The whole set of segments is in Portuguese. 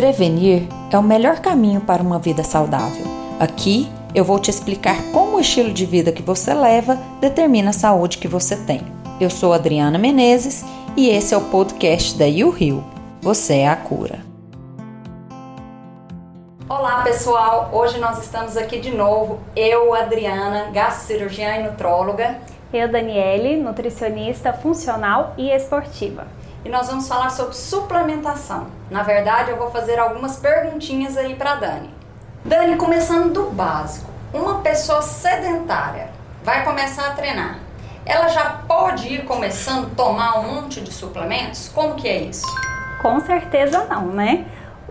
prevenir é o melhor caminho para uma vida saudável. Aqui eu vou te explicar como o estilo de vida que você leva determina a saúde que você tem. Eu sou Adriana Menezes e esse é o podcast da You Rio. Você é a cura. Olá pessoal, hoje nós estamos aqui de novo, eu, Adriana, gastrocirurgiã e nutróloga. Eu, Daniele, nutricionista funcional e esportiva e nós vamos falar sobre suplementação. Na verdade, eu vou fazer algumas perguntinhas aí para Dani. Dani, começando do básico. Uma pessoa sedentária vai começar a treinar. Ela já pode ir começando a tomar um monte de suplementos? Como que é isso? Com certeza não, né?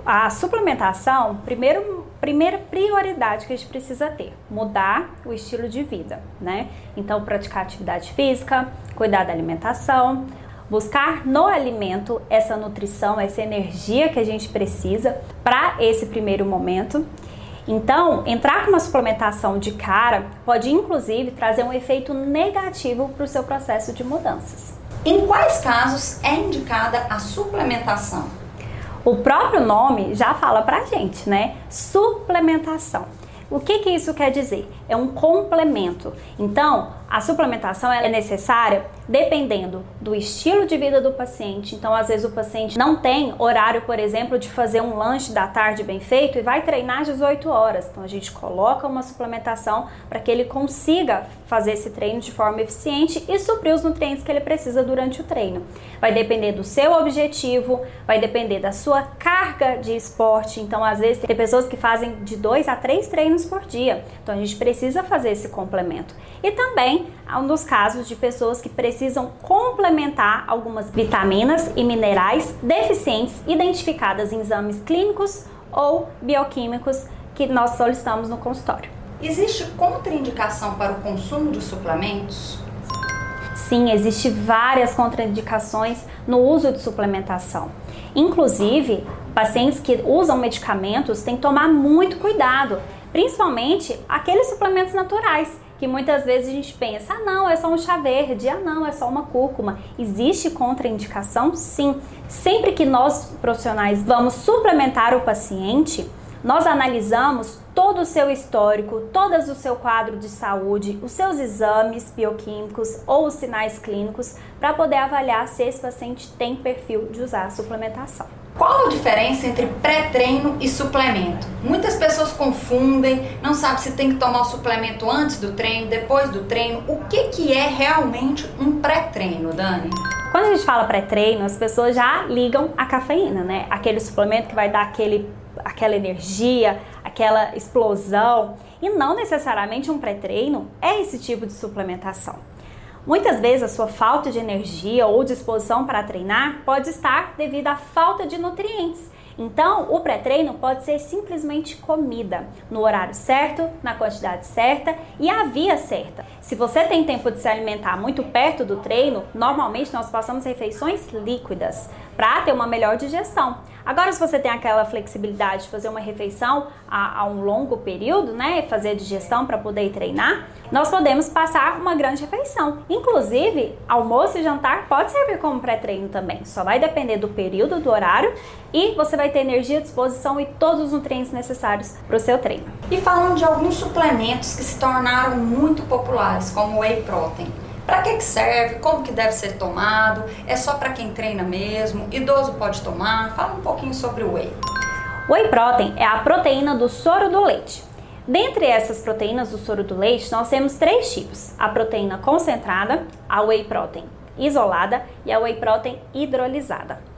A suplementação, primeiro, primeira prioridade que a gente precisa ter, mudar o estilo de vida, né? Então, praticar atividade física, cuidar da alimentação, buscar no alimento essa nutrição, essa energia que a gente precisa para esse primeiro momento. Então, entrar com uma suplementação de cara pode inclusive trazer um efeito negativo para o seu processo de mudanças. Em quais casos é indicada a suplementação? O próprio nome já fala pra gente, né? Suplementação. O que, que isso quer dizer? É um complemento. Então, a suplementação é necessária dependendo do estilo de vida do paciente. Então, às vezes o paciente não tem horário, por exemplo, de fazer um lanche da tarde bem feito e vai treinar às 18 horas. Então, a gente coloca uma suplementação para que ele consiga fazer esse treino de forma eficiente e suprir os nutrientes que ele precisa durante o treino. Vai depender do seu objetivo, vai depender da sua carga de esporte. Então, às vezes, tem pessoas que fazem de dois a três treinos por dia. Então, a gente precisa fazer esse complemento. E também dos casos de pessoas que precisam complementar algumas vitaminas e minerais deficientes identificadas em exames clínicos ou bioquímicos que nós solicitamos no consultório. Existe contraindicação para o consumo de suplementos? Sim, existe várias contraindicações no uso de suplementação. Inclusive, pacientes que usam medicamentos têm que tomar muito cuidado, principalmente aqueles suplementos naturais que muitas vezes a gente pensa, ah não, é só um chá verde, ah não, é só uma cúrcuma. Existe contraindicação? Sim. Sempre que nós profissionais vamos suplementar o paciente, nós analisamos todo o seu histórico, todo o seu quadro de saúde, os seus exames bioquímicos ou os sinais clínicos para poder avaliar se esse paciente tem perfil de usar a suplementação. Qual a diferença entre pré-treino e suplemento? Muitas pessoas confundem, não sabem se tem que tomar o suplemento antes do treino, depois do treino. O que, que é realmente um pré-treino, Dani? Quando a gente fala pré-treino, as pessoas já ligam a cafeína, né? Aquele suplemento que vai dar aquele, aquela energia, aquela explosão. E não necessariamente um pré-treino é esse tipo de suplementação. Muitas vezes a sua falta de energia ou disposição para treinar pode estar devido à falta de nutrientes. Então, o pré-treino pode ser simplesmente comida, no horário certo, na quantidade certa e a via certa. Se você tem tempo de se alimentar muito perto do treino, normalmente nós passamos refeições líquidas para ter uma melhor digestão. Agora, se você tem aquela flexibilidade de fazer uma refeição a, a um longo período, né, fazer digestão para poder treinar, nós podemos passar uma grande refeição. Inclusive, almoço e jantar pode servir como pré-treino também. Só vai depender do período, do horário e você vai ter energia, disposição e todos os nutrientes necessários para o seu treino. E falando de alguns suplementos que se tornaram muito populares, como o whey protein. Para que, que serve? Como que deve ser tomado? É só para quem treina mesmo? Idoso pode tomar? Fala um pouquinho sobre o whey. Whey protein é a proteína do soro do leite. Dentre essas proteínas do soro do leite, nós temos três tipos: a proteína concentrada, a whey protein isolada e a whey protein hidrolisada.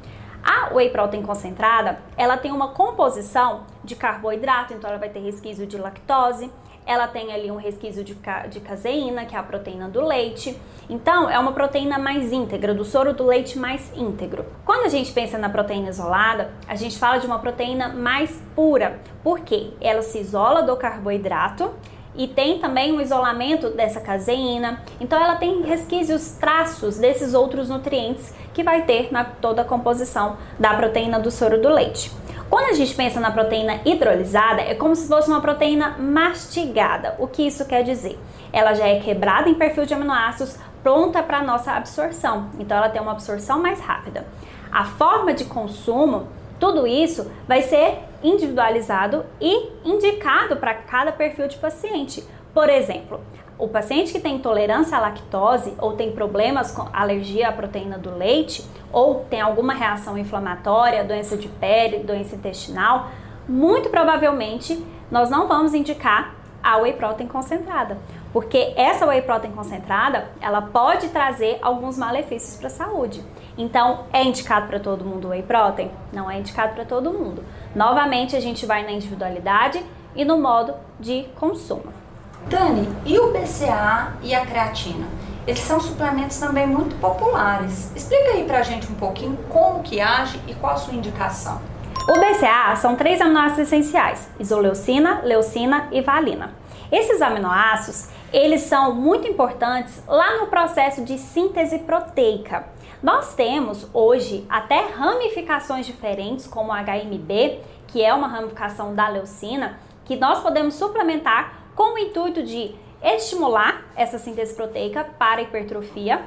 Whey protein concentrada, ela tem uma composição de carboidrato, então ela vai ter resquício de lactose, ela tem ali um resquício de, ca de caseína, que é a proteína do leite. Então, é uma proteína mais íntegra, do soro do leite mais íntegro. Quando a gente pensa na proteína isolada, a gente fala de uma proteína mais pura, porque ela se isola do carboidrato e tem também um isolamento dessa caseína. Então ela tem resquícios, traços desses outros nutrientes que vai ter na toda a composição da proteína do soro do leite. Quando a gente pensa na proteína hidrolisada, é como se fosse uma proteína mastigada. O que isso quer dizer? Ela já é quebrada em perfil de aminoácidos, pronta para nossa absorção. Então ela tem uma absorção mais rápida. A forma de consumo Tudo isso vai ser individualizado e indicado para cada perfil de paciente. Por exemplo, o paciente que tem intolerância à lactose ou tem problemas com alergia à proteína do leite ou tem alguma reação inflamatória, doença de pele, doença intestinal, muito provavelmente nós não vamos indicar a whey protein concentrada, porque essa whey protein concentrada, ela pode trazer alguns malefícios para a saúde. Então, é indicado para todo mundo whey protein? Não é indicado para todo mundo. Novamente, a gente vai na individualidade e no modo de consumo. Dani, e o BCA e a creatina? Eles são suplementos também muito populares. Explica aí pra gente um pouquinho como que age e qual a sua indicação. O BCA são três aminoácidos essenciais: isoleucina, leucina e valina. Esses aminoácidos, eles são muito importantes lá no processo de síntese proteica. Nós temos hoje até ramificações diferentes, como a HMB, que é uma ramificação da leucina, que nós podemos suplementar com o intuito de estimular essa síntese proteica para hipertrofia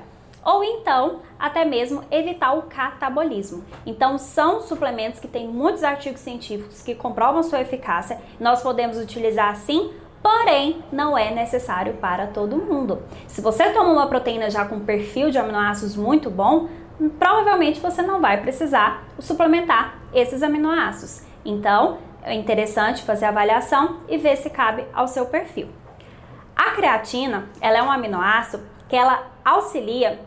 ou então até mesmo evitar o catabolismo. Então são suplementos que têm muitos artigos científicos que comprovam sua eficácia. Nós podemos utilizar sim, porém não é necessário para todo mundo. Se você toma uma proteína já com perfil de aminoácidos muito bom, provavelmente você não vai precisar suplementar esses aminoácidos. Então, é interessante fazer a avaliação e ver se cabe ao seu perfil. A creatina, ela é um aminoácido que ela auxilia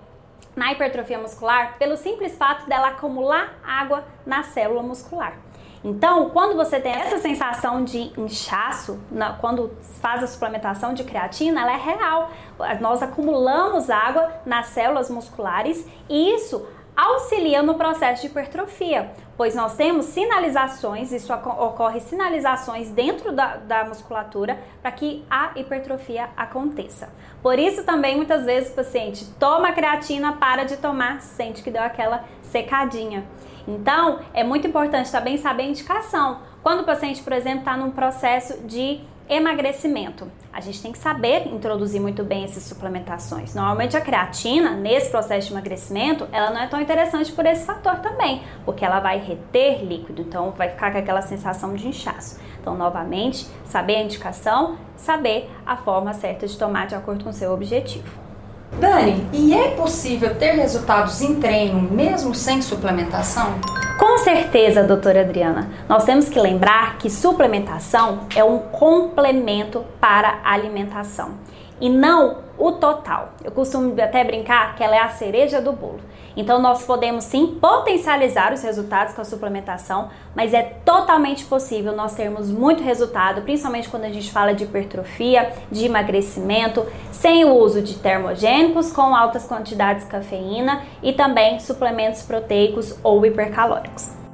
na hipertrofia muscular pelo simples fato dela acumular água na célula muscular. Então, quando você tem essa sensação de inchaço, na, quando faz a suplementação de creatina, ela é real. Nós acumulamos água nas células musculares e isso auxilia no processo de hipertrofia, pois nós temos sinalizações, isso ocorre sinalizações dentro da, da musculatura para que a hipertrofia aconteça. Por isso também muitas vezes o paciente toma creatina, para de tomar, sente que deu aquela secadinha. Então é muito importante também saber a indicação. Quando o paciente, por exemplo, está num processo de emagrecimento. A gente tem que saber introduzir muito bem essas suplementações. Normalmente a creatina, nesse processo de emagrecimento, ela não é tão interessante por esse fator também, porque ela vai reter líquido, então vai ficar com aquela sensação de inchaço. Então, novamente, saber a indicação, saber a forma certa de tomar de acordo com o seu objetivo. Dani, e é possível ter resultados em treino mesmo sem suplementação? Com certeza, doutora Adriana. Nós temos que lembrar que suplementação é um complemento para a alimentação e não o total. Eu costumo até brincar que ela é a cereja do bolo. Então nós podemos sim potencializar os resultados com a suplementação, mas é totalmente possível nós termos muito resultado, principalmente quando a gente fala de hipertrofia, de emagrecimento, sem o uso de termogênicos com altas quantidades de cafeína e também suplementos proteicos ou hipercalóricos.